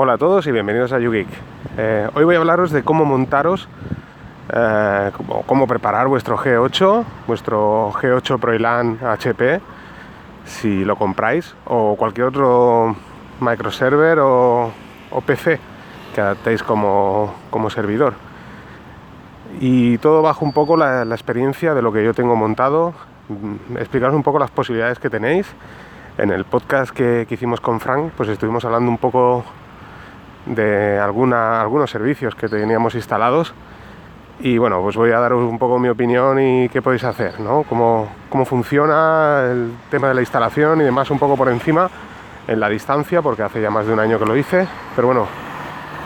Hola a todos y bienvenidos a YouGeek. Eh, hoy voy a hablaros de cómo montaros, eh, cómo, preparar vuestro G8, vuestro G8 ProElan HP, si lo compráis, o cualquier otro microserver o, PC que adaptéis como, servidor. Y todo bajo un poco la, experiencia de lo que yo tengo montado, mm, explicaros un poco las posibilidades que tenéis. En el podcast que, que hicimos con Frank, pues estuvimos hablando un poco de alguna, algunos servicios que teníamos instalados y bueno, pues voy a daros un poco mi opinión y qué podéis hacer, ¿no? Cómo, cómo funciona el tema de la instalación y demás un poco por encima en la distancia, porque hace ya más de un año que lo hice, pero bueno,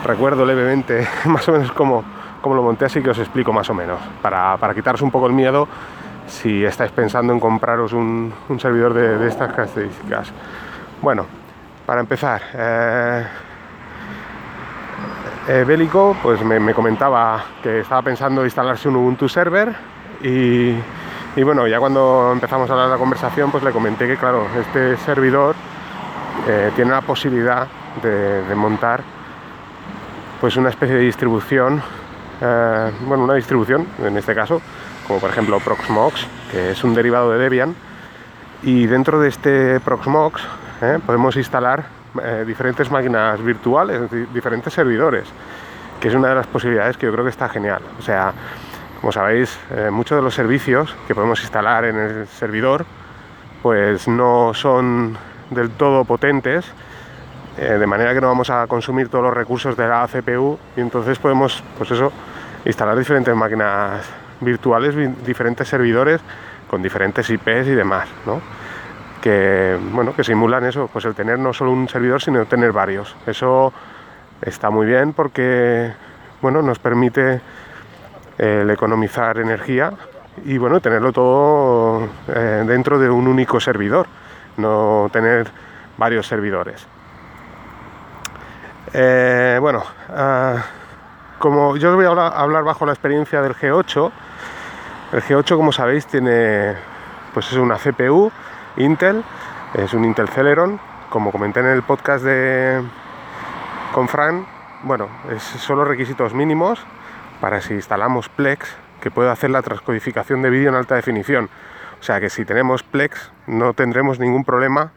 recuerdo levemente más o menos cómo, cómo lo monté, así que os explico más o menos, para, para quitaros un poco el miedo si estáis pensando en compraros un, servidor de, de, estas características. Bueno, para empezar, eh, eh, Bélico pues me, comentaba que estaba pensando instalarse un Ubuntu server y, bueno, ya cuando empezamos a hablar la conversación pues le comenté que claro, este servidor eh, tiene la posibilidad de, montar pues una especie de distribución, eh, bueno, una distribución en este caso, como por ejemplo Proxmox, que es un derivado de Debian, y dentro de este Proxmox podemos instalar eh, diferentes máquinas virtuales, diferentes servidores, que es una de las posibilidades que yo creo que está genial. O sea, como sabéis, eh, muchos de los servicios que podemos instalar en el servidor, pues no son del todo potentes, eh, de manera que no vamos a consumir todos los recursos de la CPU y entonces podemos, pues eso, instalar diferentes máquinas virtuales, diferentes servidores con diferentes IPs y demás, ¿no? Que, bueno, que simulan eso, pues el tener no solo un servidor, sino tener varios. Eso está muy bien porque bueno, nos permite economizar energía y bueno, tenerlo todo eh, dentro de un único servidor, no tener varios servidores. Eh, bueno, ah, como yo os voy a hablar, bajo la experiencia del G8, el G8 como sabéis tiene pues es una CPU Intel, es un Intel Celeron, como comenté en el podcast de con Fran, bueno, es solo requisitos mínimos para si instalamos Plex, que puede hacer la transcodificación de vídeo en alta definición. O sea que si tenemos Plex no tendremos ningún problema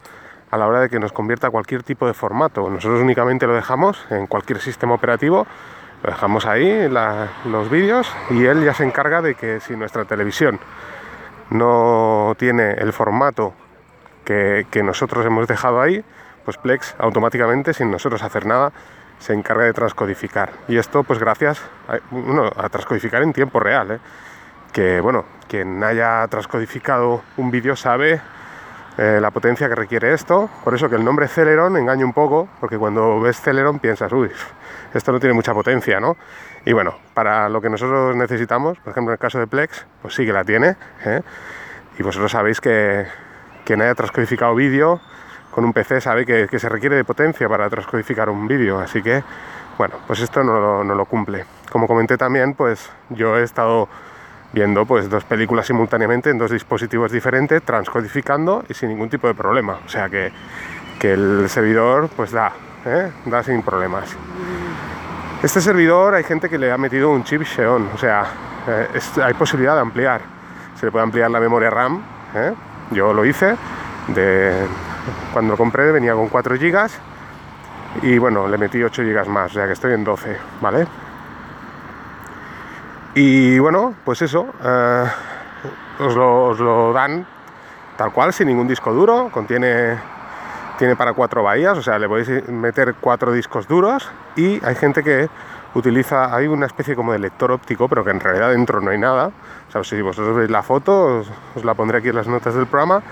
a la hora de que nos convierta a cualquier tipo de formato. Nosotros únicamente lo dejamos en cualquier sistema operativo, lo dejamos ahí los vídeos y él ya se encarga de que si nuestra televisión no tiene el formato que, nosotros hemos dejado ahí, pues Plex automáticamente, sin nosotros hacer nada, se encarga de transcodificar. Y esto, pues gracias a, a transcodificar en tiempo real. ¿eh? Que bueno, quien haya transcodificado un vídeo sabe eh, la potencia que requiere esto. Por eso que el nombre Celeron engaña un poco, porque cuando ves Celeron piensas, uy, esto no tiene mucha potencia, ¿no? Y bueno, para lo que nosotros necesitamos, por ejemplo en el caso de Plex, pues sí que la tiene. ¿eh? Y vosotros sabéis que quien haya transcodificado vídeo con un PC sabe que, se requiere de potencia para transcodificar un vídeo, así que bueno, pues esto no lo, cumple. Como comenté también, pues yo he estado viendo pues dos películas simultáneamente en dos dispositivos diferentes, transcodificando y sin ningún tipo de problema. O sea que, el servidor pues da, ¿eh? da sin problemas. Este servidor hay gente que le ha metido un chip Xeon, o sea, eh, hay posibilidad de ampliar. Se le puede ampliar la memoria RAM, ¿eh? Yo lo hice, de, cuando lo compré venía con 4 GB y bueno, le metí 8 GB más, o sea que estoy en 12, ¿vale? Y bueno, pues eso, eh, os, lo, dan tal cual, sin ningún disco duro, contiene tiene para cuatro bahías, o sea, le podéis meter cuatro discos duros y hay gente que utiliza, hay una especie como de lector óptico, pero que en realidad dentro no hay nada. O sea, si vosotros veis la foto, os, la pondré aquí en las notas del programa,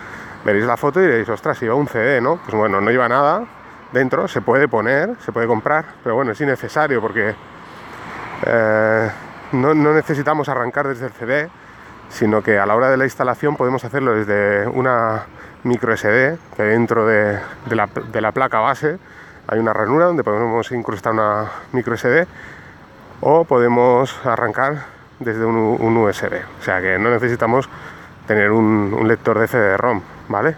veréis la foto y diréis, ostras, lleva un CD, ¿no? Pues bueno, no lleva nada dentro, se puede poner, se puede comprar, pero bueno, es innecesario porque eh, no, necesitamos arrancar desde el CD, sino que a la hora de la instalación podemos hacerlo desde una micro SD que dentro de la placa base hay una ranura donde podemos incrustar una micro SD o podemos arrancar desde un, USB. O sea que no necesitamos tener un, lector de CD-ROM, ¿vale?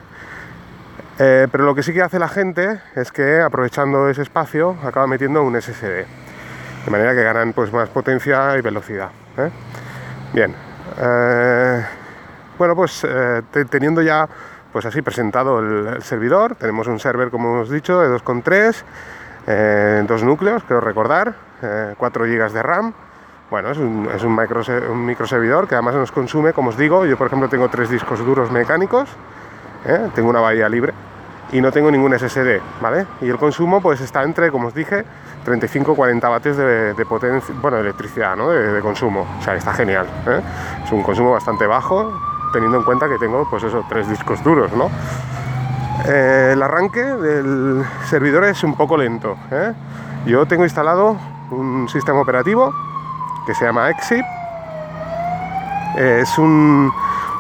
Eh, pero lo que sí que hace la gente es que aprovechando ese espacio acaba metiendo un SSD. De manera que ganan pues, más potencia y velocidad. ¿eh? Bien. Eh, bueno, pues teniendo ya pues así presentado el, servidor, tenemos un server como hemos dicho de 2,3, dos núcleos, creo recordar, 4 GB de RAM. Bueno, es un, es un, micro, un microservidor que además nos consume, como os digo, yo por ejemplo tengo tres discos duros mecánicos, tengo una bahía libre y no tengo ningún SSD, ¿vale? Y el consumo pues está entre, como os dije, 35-40 vatios de, potencia, bueno, de electricidad, ¿no? De, consumo, o sea, está genial, ¿eh? Es un consumo bastante bajo, teniendo en cuenta que tengo, pues eso, tres discos duros, ¿no? Eh, el arranque del servidor es un poco lento, ¿eh? Yo tengo instalado un sistema operativo que se llama Exip, es un,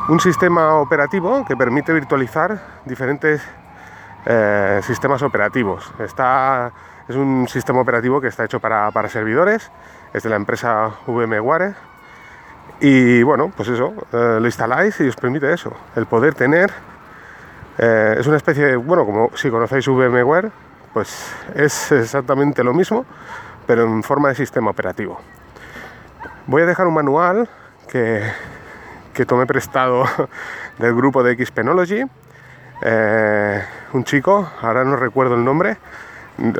un sistema operativo que permite virtualizar diferentes eh, sistemas operativos. Está, es un sistema operativo que está hecho para, servidores, es de la empresa VMware. Y bueno, pues eso, eh, lo instaláis y os permite eso, el poder tener. Eh, es una especie de, bueno, como si conocéis VMware, pues es exactamente lo mismo, pero en forma de sistema operativo. Voy a dejar un manual que, que tomé prestado del grupo de Xpenology eh, un chico, ahora no recuerdo el nombre,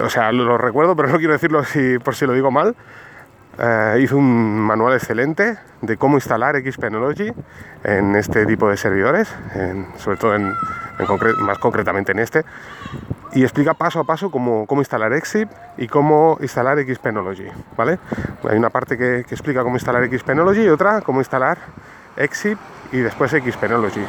o sea, lo recuerdo, pero no quiero decirlo por si lo digo mal. Eh, hizo un manual excelente de cómo instalar Xpenology en este tipo de servidores, sobre todo más concretamente en este, y explica paso a paso cómo, instalar Exip y cómo instalar Xpenology, ¿vale? Hay una parte que, explica cómo instalar Xpenology y otra cómo instalar Exip y después Xpenology.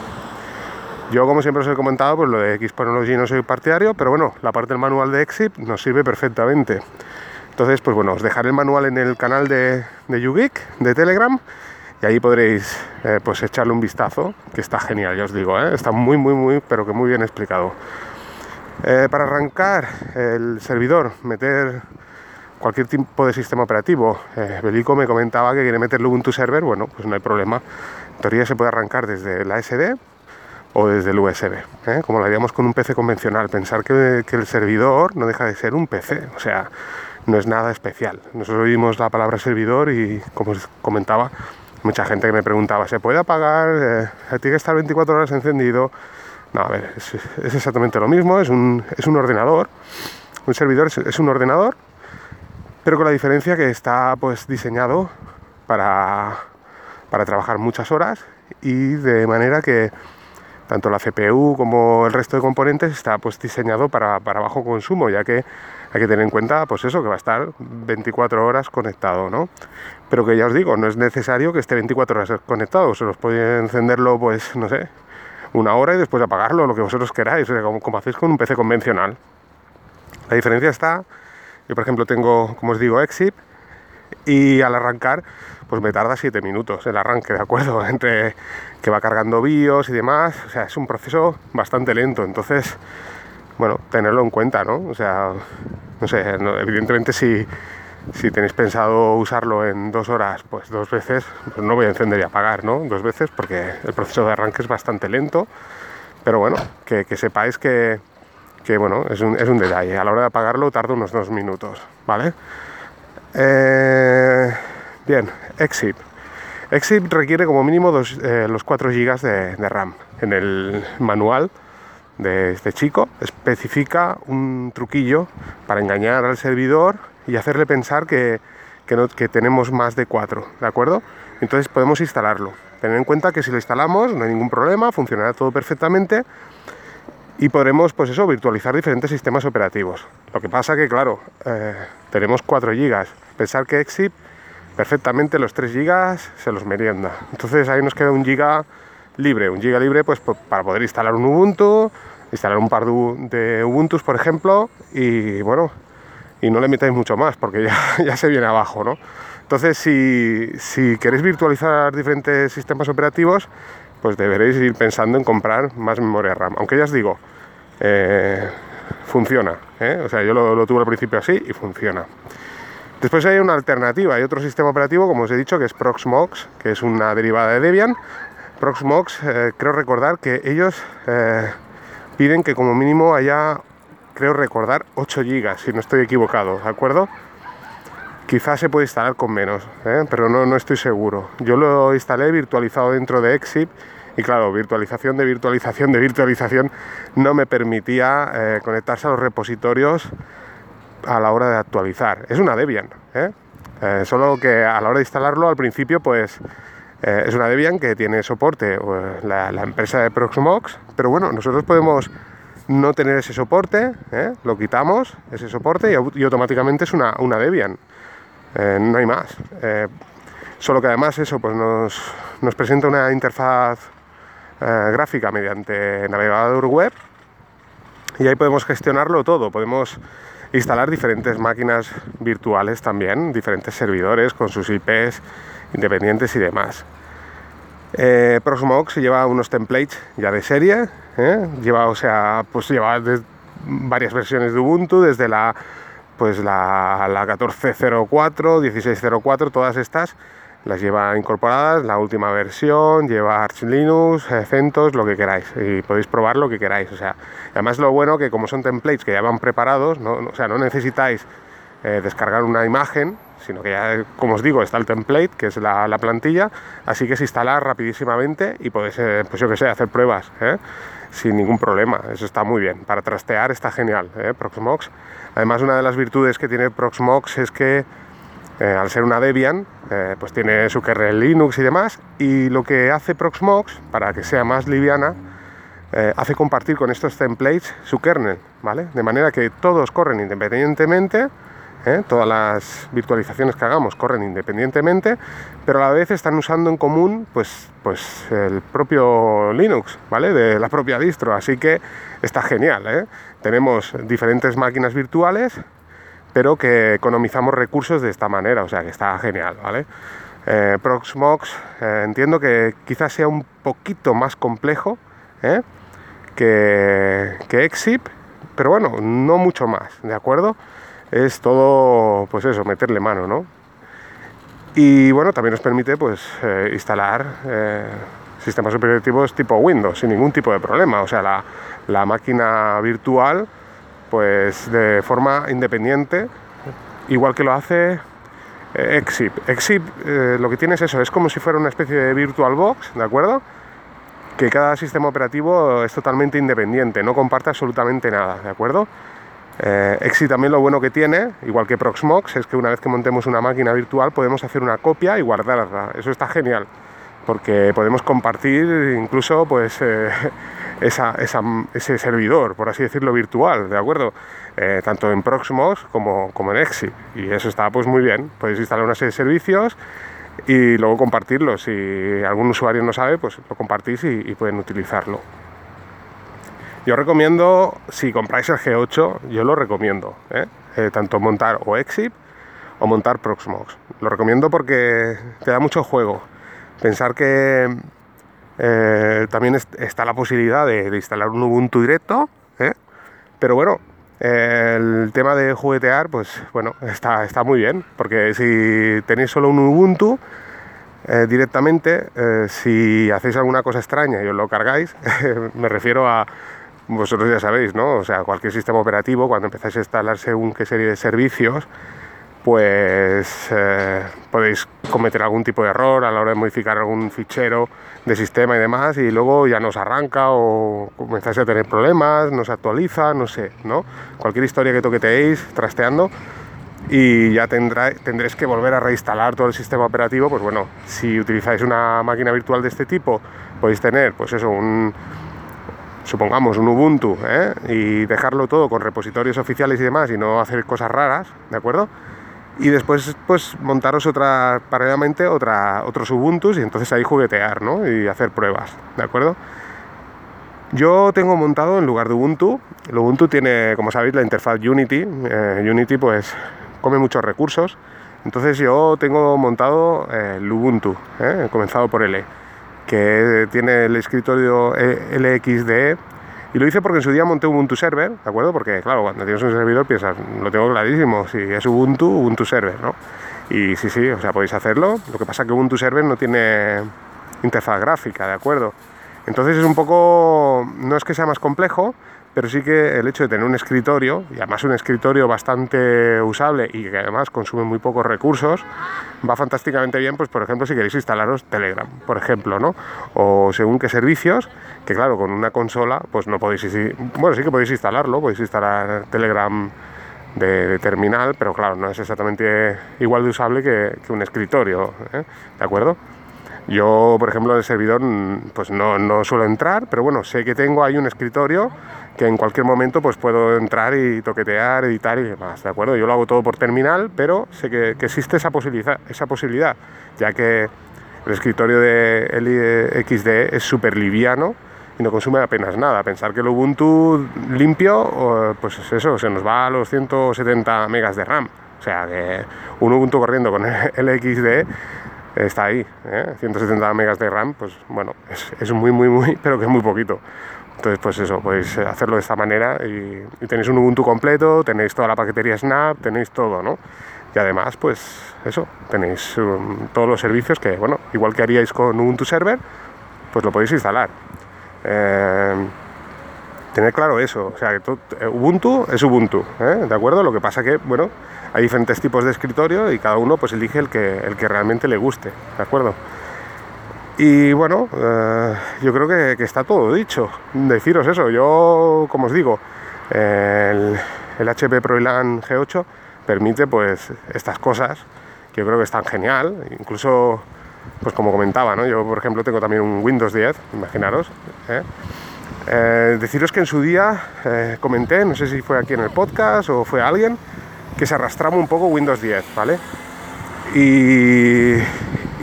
Yo, como siempre os he comentado, pues lo de Xponology no soy partidario, pero bueno, la parte del manual de Exip nos sirve perfectamente. Entonces, pues bueno, os dejaré el manual en el canal de, de de Telegram, y ahí podréis eh, pues echarle un vistazo, que está genial, ya os digo, ¿eh? está muy, muy, muy, pero que muy bien explicado. Eh, para arrancar el servidor, meter cualquier tipo de sistema operativo, Belico me comentaba que quiere meterle Ubuntu Server, bueno, pues no hay problema. En teoría se puede arrancar desde la SD o desde el USB, ¿eh? como lo haríamos con un PC convencional. Pensar que, el servidor no deja de ser un PC, o sea, no es nada especial. Nosotros oímos la palabra servidor y, como os comentaba, mucha gente que me preguntaba, ¿se puede apagar? Eh, ¿Tiene que estar 24 horas encendido? No, a ver, es, exactamente lo mismo, es un, es un ordenador, un servidor es, un ordenador, pero con la diferencia que está pues diseñado para, para trabajar muchas horas y de manera que tanto la CPU como el resto de componentes está pues diseñado para, bajo consumo, ya que que tener en cuenta pues eso, que va a estar 24 horas conectado, ¿no? Pero que ya os digo, no es necesario que esté 24 horas conectado, se os puede encenderlo pues, no sé, una hora y después apagarlo, lo que vosotros queráis, como, como hacéis con un PC convencional. La diferencia está, yo por ejemplo tengo, como os digo, Exip, y al arrancar pues me tarda 7 minutos el arranque, ¿de acuerdo? Entre que va cargando BIOS y demás, o sea, es un proceso bastante lento, entonces, bueno, tenerlo en cuenta, ¿no? O sea, no sé, evidentemente si, si tenéis pensado usarlo en dos horas, pues dos veces, pues no voy a encender y apagar, ¿no? Dos veces, porque el proceso de arranque es bastante lento, pero bueno, que, sepáis que, que bueno, es un, es un detalle, a la hora de apagarlo tarda unos dos minutos, ¿vale? Eh, bien, Exit. Exit requiere como mínimo eh, los 4 GB de, RAM. En el manual de este chico especifica un truquillo para engañar al servidor y hacerle pensar que, que, tenemos más de 4, ¿de acuerdo? Entonces podemos instalarlo. Tener en cuenta que si lo instalamos no hay ningún problema, funcionará todo perfectamente y podremos, pues eso, virtualizar diferentes sistemas operativos. Lo que pasa que, claro, eh, tenemos 4 GB. Pensar que Exit perfectamente los 3 GB se los merienda. Entonces ahí nos queda un giga libre, un giga libre pues para poder instalar un Ubuntu, instalar un par de Ubuntu, por ejemplo, y bueno, y no le metáis mucho más porque ya, ya se viene abajo, ¿no? Entonces si, si queréis virtualizar diferentes sistemas operativos, pues deberéis ir pensando en comprar más memoria RAM. Aunque ya os digo, eh, funciona. ¿eh? O sea, yo lo, lo tuve al principio así y funciona. Después hay una alternativa, hay otro sistema operativo, como os he dicho, que es Proxmox, que es una derivada de Debian. Proxmox, eh, creo recordar que ellos, eh, piden que como mínimo haya, creo recordar, 8 GB, si no estoy equivocado, ¿de acuerdo? Quizás se puede instalar con menos, ¿eh? pero no, no estoy seguro. Yo lo instalé virtualizado dentro de Exip y claro, virtualización de virtualización de virtualización no me permitía eh, conectarse a los repositorios a la hora de actualizar. Es una Debian, ¿eh? solo que a la hora de instalarlo al principio pues es una Debian que tiene soporte la, la, empresa de Proxmox, pero bueno, nosotros podemos no tener ese soporte, lo quitamos, ese soporte y, y automáticamente es una, una Debian. Eh, no hay más. Eh, solo que además eso pues nos, presenta una interfaz eh, gráfica mediante navegador web y ahí podemos gestionarlo todo. Podemos instalar diferentes máquinas virtuales también, diferentes servidores con sus IPs independientes y demás. Proxmox lleva unos templates ya de serie, lleva, o sea, pues lleva varias versiones de Ubuntu, desde la pues la, la 1404, 1604, todas estas las lleva incorporadas, la última versión, lleva Arch Linux, CentOS, lo que queráis, y podéis probar lo que queráis. O sea, además lo bueno que como son templates que ya van preparados, no, o sea, no necesitáis eh, descargar una imagen, sino que ya, como os digo, está el template, que es la, plantilla, así que se instala rapidísimamente y podéis, eh, pues yo que sé, hacer pruebas. ¿eh? sin ningún problema. Eso está muy bien. Para trastear está genial, ¿eh? Proxmox. Además, una de las virtudes que tiene Proxmox es que eh, al ser una Debian, eh, pues tiene su kernel Linux y demás. Y lo que hace Proxmox, para que sea más liviana, hace compartir con estos templates su kernel, ¿vale? De manera que todos corren independientemente ¿eh? todas las virtualizaciones que hagamos corren independientemente, pero a la vez están usando en común pues, pues el propio Linux, ¿vale? De la propia distro, así que está genial, ¿eh? Tenemos diferentes máquinas virtuales, pero que economizamos recursos de esta manera, o sea que está genial, ¿vale? Eh, Proxmox entiendo que quizás sea un poquito más complejo que, que Exip, pero bueno, no mucho más, ¿de acuerdo? Es todo, pues eso, meterle mano, ¿no? Y bueno, también nos permite pues eh, instalar eh, sistemas operativos tipo Windows sin ningún tipo de problema. O sea, la, la máquina virtual pues de forma independiente, igual que lo hace eh, Exip. Exip lo que tiene es eso, es como si fuera una especie de VirtualBox, ¿de acuerdo? Que cada sistema operativo es totalmente independiente, no comparte absolutamente nada, ¿de acuerdo? Eh, Exi también lo bueno que tiene, igual que Proxmox, es que una vez que montemos una máquina virtual podemos hacer una copia y guardarla. Eso está genial, porque podemos compartir incluso pues, eh, ese servidor, por así decirlo, virtual, ¿de acuerdo? Eh, tanto en Proxmox como, en Exi. Y eso está pues muy bien. Podéis instalar una serie de servicios y luego compartirlos. Si algún usuario no sabe, pues lo compartís y pueden utilizarlo. Yo recomiendo, si compráis el G8, yo lo recomiendo, ¿eh? Eh, tanto montar o Exip o montar Proxmox. Lo recomiendo porque te da mucho juego. Pensar que eh, también está la posibilidad de, instalar un Ubuntu directo, pero bueno, el tema de juguetear, pues bueno, está, está muy bien, porque si tenéis solo un Ubuntu, directamente, si hacéis alguna cosa extraña y os lo cargáis, me refiero a vosotros ya sabéis, ¿no? O sea, cualquier sistema operativo, cuando empezáis a instalar según qué serie de servicios, pues eh, podéis cometer algún tipo de error a la hora de modificar algún fichero de sistema y demás, y luego ya nos arranca o comenzáis a tener problemas, nos actualiza, no sé, ¿no? Cualquier historia que toqueteéis trasteando y ya tendrá, tendréis que volver a reinstalar todo el sistema operativo, pues bueno, si utilizáis una máquina virtual de este tipo, podéis tener, pues eso, un supongamos un Ubuntu ¿eh? y dejarlo todo con repositorios oficiales y demás y no hacer cosas raras, ¿de acuerdo? Y después pues montaros otra, paralelamente otra, otros Ubuntus y entonces ahí juguetear, ¿no? Y hacer pruebas, ¿de acuerdo? Yo tengo montado en lugar de Ubuntu, Ubuntu tiene, como sabéis, la interfaz Unity, eh, Unity pues come muchos recursos, entonces yo tengo montado eh, el Ubuntu, comenzado por L que tiene el escritorio LXDE. Y lo hice porque en su día monté Ubuntu Server, ¿de acuerdo? Porque, claro, cuando tienes un servidor piensas, lo tengo clarísimo, si es Ubuntu, Ubuntu Server, ¿no? Y sí, sí, o sea, podéis hacerlo. Lo que pasa es que Ubuntu Server no tiene interfaz gráfica, ¿de acuerdo? Entonces es un poco, no es que sea más complejo, pero sí que el hecho de tener un escritorio, y además un escritorio bastante usable y que además consume muy pocos recursos, va fantásticamente bien, pues por ejemplo, si queréis instalaros Telegram, por ejemplo, ¿no? O según qué servicios, que claro, con una consola, pues no podéis, bueno, sí que podéis instalarlo, podéis instalar Telegram de, terminal, pero claro, no es exactamente igual de usable que, un escritorio, ¿eh? ¿de acuerdo? Yo, por ejemplo, en el servidor pues no, no, suelo entrar, pero bueno, sé que tengo ahí un escritorio que en cualquier momento pues puedo entrar y toquetear, editar y demás, ¿de acuerdo? Yo lo hago todo por terminal, pero sé que, existe esa posibilidad, esa posibilidad, ya que el escritorio de XD es súper liviano y no consume apenas nada. Pensar que el Ubuntu limpio, pues es eso, se nos va a los 170 megas de RAM. O sea que un Ubuntu corriendo con el XD está ahí, 170 ¿eh? megas de RAM, pues bueno, es, muy, muy, muy, pero que es muy poquito. Entonces, pues eso, podéis hacerlo de esta manera y, tenéis un Ubuntu completo, tenéis toda la paquetería Snap, tenéis todo, ¿no? Y además, pues eso, tenéis um, todos los servicios que, bueno, igual que haríais con Ubuntu Server, pues lo podéis instalar. Eh, tener claro eso, o sea, que Ubuntu es Ubuntu, ¿eh? ¿de acuerdo? Lo que pasa que, bueno, hay diferentes tipos de escritorio y cada uno pues elige el que, el que realmente le guste, ¿de acuerdo? Y bueno, eh, yo creo que, está todo dicho. Deciros eso, yo, como os digo, el, el HP ProLAN G8 permite pues estas cosas que yo creo que están genial, incluso pues como comentaba, ¿no? yo por ejemplo tengo también un Windows 10, imaginaros. ¿eh? Eh, deciros que en su día comenté, no sé si fue aquí en el podcast o fue alguien, que se arrastraba un poco Windows 10, ¿vale? Y,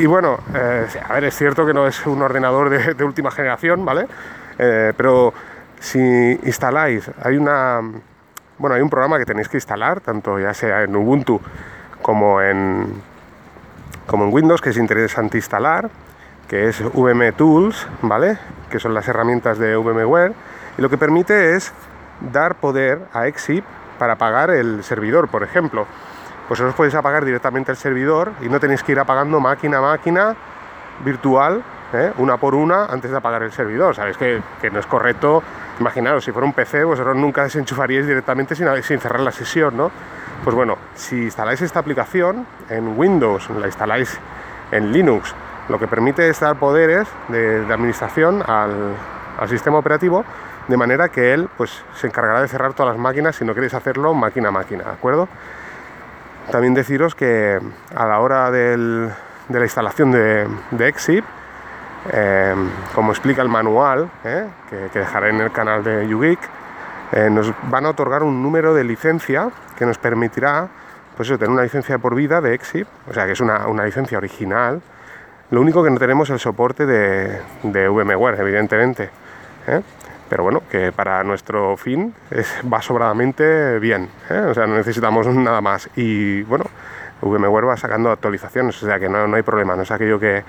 bueno, eh, a ver, es cierto que no es un ordenador de, última generación, ¿vale? Eh, pero si instaláis, hay una, bueno, hay un programa que tenéis que instalar, tanto ya sea en Ubuntu como en, como en Windows, que es interesante instalar, que es VM Tools, ¿vale? Que son las herramientas de VMware, y lo que permite es dar poder a Exip para apagar el servidor, por ejemplo. Pues os podéis apagar directamente el servidor y no tenéis que ir apagando máquina a máquina virtual, ¿eh? una por una, antes de apagar el servidor. Sabéis que, no es correcto. Imaginaros, si fuera un PC, vosotros nunca desenchufaríais directamente sin, sin cerrar la sesión, ¿no? Pues bueno, si instaláis esta aplicación en Windows, la instaláis en Linux, lo que permite es dar poderes de, administración al, al sistema operativo de manera que él pues, se encargará de cerrar todas las máquinas si no queréis hacerlo máquina a máquina, ¿de acuerdo? También deciros que a la hora de la instalación de, de Exip, em, como explica el manual, ¿eh? que, dejaré en el canal de YouGeek, eh, nos van a otorgar un número de licencia que nos permitirá pues tener una licencia por vida de Exip, o sea que es una, licencia original. Lo único que no tenemos es el soporte de VMware, evidentemente. ¿Eh? pero bueno, que para nuestro fin va sobradamente bien, ¿eh? o sea, no necesitamos nada más. Y bueno, VMware va sacando actualizaciones, o sea que no, hay problema, no es aquello que,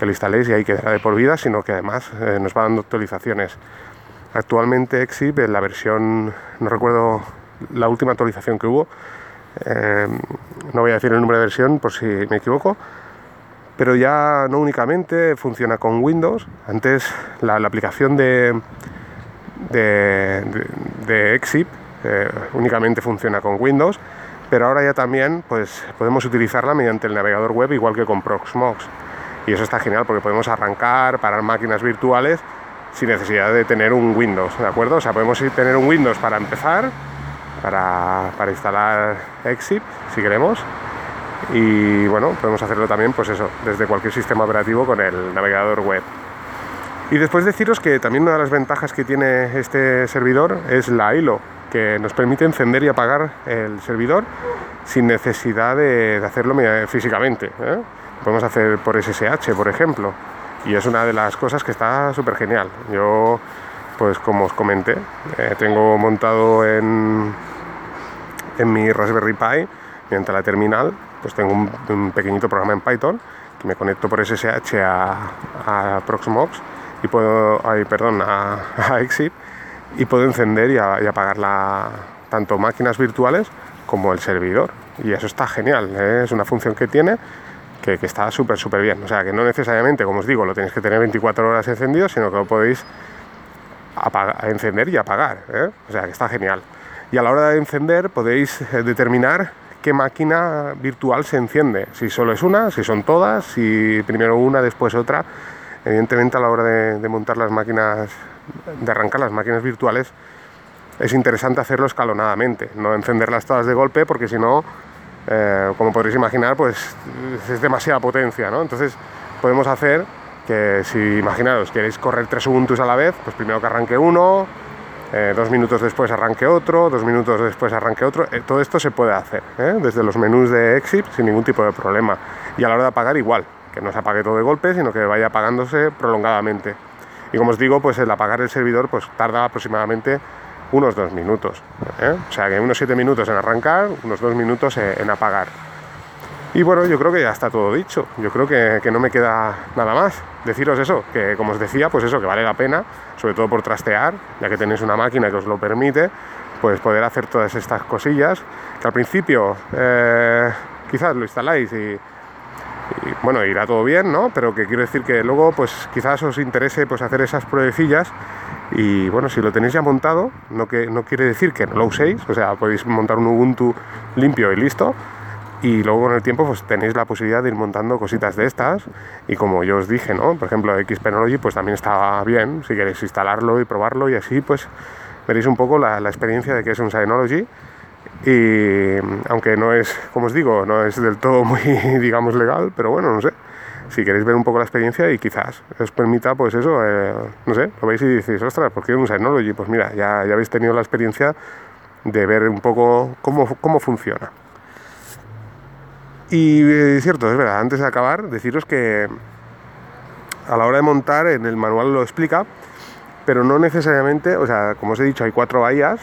lo instaléis y ahí quedará de por vida, sino que además eh, nos va dando actualizaciones. Actualmente Exip, en la versión, no recuerdo la última actualización que hubo, eh, no voy a decir el número de versión por si me equivoco, pero ya no únicamente funciona con Windows, antes la aplicación de de, de, Exip, eh, únicamente funciona con Windows, pero ahora ya también pues, podemos utilizarla mediante el navegador web igual que con Proxmox. Y eso está genial porque podemos arrancar, parar máquinas virtuales sin necesidad de tener un Windows, ¿de acuerdo? O sea, podemos tener un Windows para empezar, para, para instalar Exip, si queremos, y bueno, podemos hacerlo también, pues eso, desde cualquier sistema operativo con el navegador web. Y después deciros que también una de las ventajas que tiene este servidor es la ILO, que nos permite encender y apagar el servidor sin necesidad de, hacerlo físicamente. ¿eh? Podemos hacer por SSH, por ejemplo, y es una de las cosas que está súper genial. Yo, pues como os comenté, eh, tengo montado en, en mi Raspberry Pi, mediante la terminal, pues tengo un, pequeñito programa en Python que me conecto por SSH a Proxmox y puedo, ay, perdón, a, Exit y puedo encender y, apagar la, tanto máquinas virtuales como el servidor. Y eso está genial, ¿eh? es una función que tiene que, está súper, súper bien. O sea, que no necesariamente, como os digo, lo tenéis que tener 24 horas encendido, sino que lo podéis a encender y apagar, ¿eh? o sea que está genial. Y a la hora de encender podéis eh, determinar qué máquina virtual se enciende, si solo es una, si son todas, si primero una, después otra. Evidentemente a la hora de, montar las máquinas, de arrancar las máquinas virtuales, es interesante hacerlo escalonadamente, no encenderlas todas de golpe porque si no, eh, como podréis imaginar, pues es demasiada potencia, ¿no? Entonces podemos hacer que si imaginaros queréis correr tres Ubuntu a la vez, pues primero que arranque uno, eh, dos minutos después arranque otro, dos minutos después arranque otro, eh, todo esto se puede hacer ¿eh? desde los menús de Exit sin ningún tipo de problema. Y a la hora de apagar igual, que no se apague todo de golpe, sino que vaya apagándose prolongadamente. Y como os digo, pues el apagar el servidor pues tarda aproximadamente unos dos minutos. O sea que unos siete minutos en arrancar, unos dos minutos en apagar. Y bueno, yo creo que ya está todo dicho. Yo creo que, no me queda nada más. Deciros eso, que como os decía, pues eso, que vale la pena, sobre todo por trastear, ya que tenéis una máquina que os lo permite, pues poder hacer todas estas cosillas, que al principio eh, quizás lo instaláis y, bueno, irá todo bien, ¿no? Pero que quiero decir que luego, pues quizás os interese pues hacer esas pruebecillas y bueno, si lo tenéis ya montado, no, que, no quiere decir que no lo uséis, o sea, podéis montar un Ubuntu limpio y listo, y luego con el tiempo pues tenéis la posibilidad de ir montando cositas de estas y como yo os dije, ¿no? Por ejemplo, Xpenology pues también está bien si queréis instalarlo y probarlo y así pues veréis un poco la, experiencia de que es un Synology y aunque no es, como os digo, no es del todo muy, digamos, legal, pero bueno, no sé, si queréis ver un poco la experiencia y quizás os permita, pues eso, eh, no sé, lo veis y decís, ostras, ¿por qué un Synology? Pues mira, ya, ya habéis tenido la experiencia de ver un poco cómo, cómo funciona. Y eh, cierto, es verdad, antes de acabar, deciros que a la hora de montar, en el manual lo explica, pero no necesariamente, o sea, como os he dicho, hay cuatro bahías.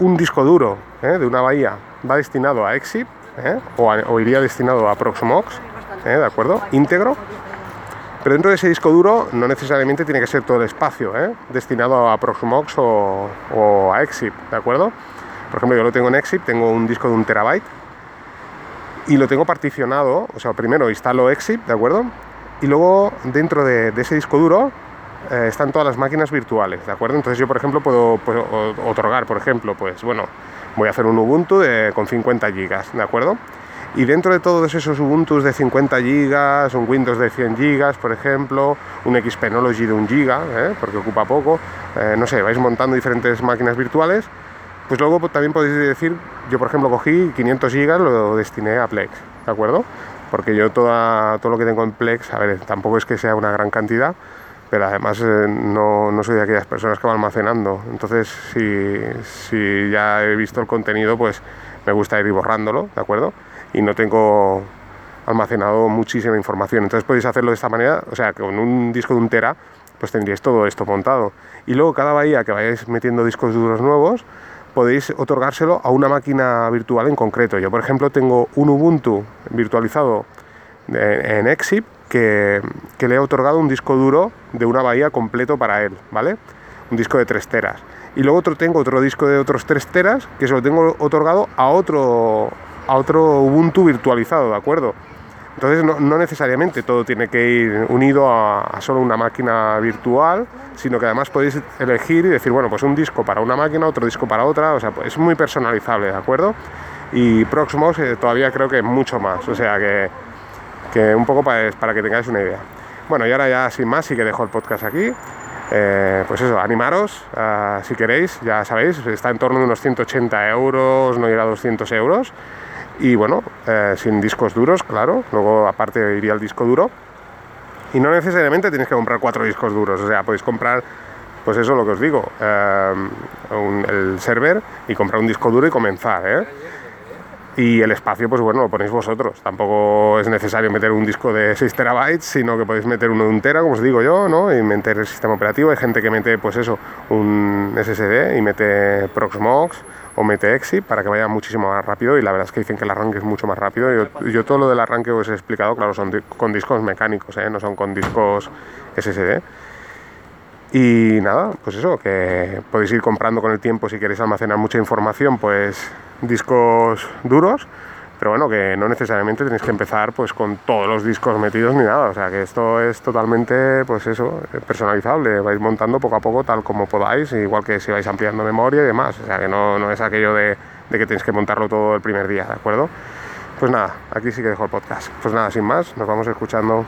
Un disco duro ¿eh? de una bahía va destinado a Exit ¿eh? o, iría destinado a Proxmox, ¿de acuerdo? Íntegro. Pero dentro de ese disco duro no necesariamente tiene que ser todo el espacio destinado a Proxmox o, o a Exit, ¿de acuerdo? Por ejemplo, yo lo tengo en Exit, tengo un disco de un terabyte y lo tengo particionado, o sea, primero instalo Exit, ¿de acuerdo? Y luego dentro de, ese disco duro eh, están todas las máquinas virtuales, ¿de acuerdo? Entonces yo, por ejemplo, puedo, otorgar, por ejemplo, pues bueno, voy a hacer un Ubuntu de, con 50 gigas, ¿de acuerdo? Y dentro de todos esos Ubuntu de 50 gigas, un Windows de 100 gigas, por ejemplo, un Xpenology de 1 giga, ¿eh? porque ocupa poco, eh, no sé, vais montando diferentes máquinas virtuales pues luego también podéis decir, yo por ejemplo cogí 500 gigas, lo destiné a Plex, ¿de acuerdo? Porque yo toda, todo lo que tengo en Plex, a ver, tampoco es que sea una gran cantidad, pero además eh, no, no, soy de aquellas personas que van almacenando. Entonces, si, si ya he visto el contenido, pues me gusta ir borrándolo, ¿de acuerdo? Y no tengo almacenado muchísima información. Entonces podéis hacerlo de esta manera, o sea, con un disco de un tera, pues tendríais todo esto montado. Y luego cada bahía que vayáis metiendo discos duros nuevos, podéis otorgárselo a una máquina virtual en concreto. Yo, por ejemplo, tengo un Ubuntu virtualizado en Exip que, le he otorgado un disco duro de una bahía completo para él, ¿vale? Un disco de 3 teras. Y luego otro, tengo otro disco de otros 3 teras que se lo tengo otorgado a otro, a otro Ubuntu virtualizado, ¿de acuerdo? Entonces no, necesariamente todo tiene que ir unido a, solo una máquina virtual, sino que además podéis elegir y decir, bueno, pues un disco para una máquina, otro disco para otra, o sea, pues es muy personalizable, ¿de acuerdo? Y Proxmox eh, todavía creo que mucho más, o sea que, que un poco para, para que tengáis una idea. Bueno, y ahora ya sin más sí que dejo el podcast aquí. Eh, pues eso, animaros ah, si queréis, ya sabéis, está en torno de unos 180 euros, no llega a 200 euros y bueno, eh, sin discos duros, claro, luego aparte iría el disco duro y no necesariamente tienes que comprar cuatro discos duros, o sea, podéis comprar, pues eso lo que os digo, eh, el server y comprar un disco duro y comenzar. Y el espacio, pues bueno, lo ponéis vosotros. Tampoco es necesario meter un disco de 6 terabytes, sino que podéis meter uno de un tera, como os digo yo, ¿no? Y meter el sistema operativo. Hay gente que mete, pues eso, un SSD y mete Proxmox o mete Exit para que vaya muchísimo más rápido. Y la verdad es que dicen que el arranque es mucho más rápido. Yo, yo todo lo del arranque os he explicado, claro, son con discos mecánicos, ¿eh? No son con discos SSD. Y nada, pues eso, que podéis ir comprando con el tiempo si queréis almacenar mucha información, pues discos duros, pero bueno, que no necesariamente tenéis que empezar pues con todos los discos metidos ni nada, o sea que esto es totalmente pues eso, personalizable, vais montando poco a poco tal como podáis, igual que si vais ampliando memoria y demás, o sea que no, no es aquello de, de que tenéis que montarlo todo el primer día, ¿de acuerdo? Pues nada, aquí sí que dejo el podcast. Pues nada, sin más, nos vamos escuchando.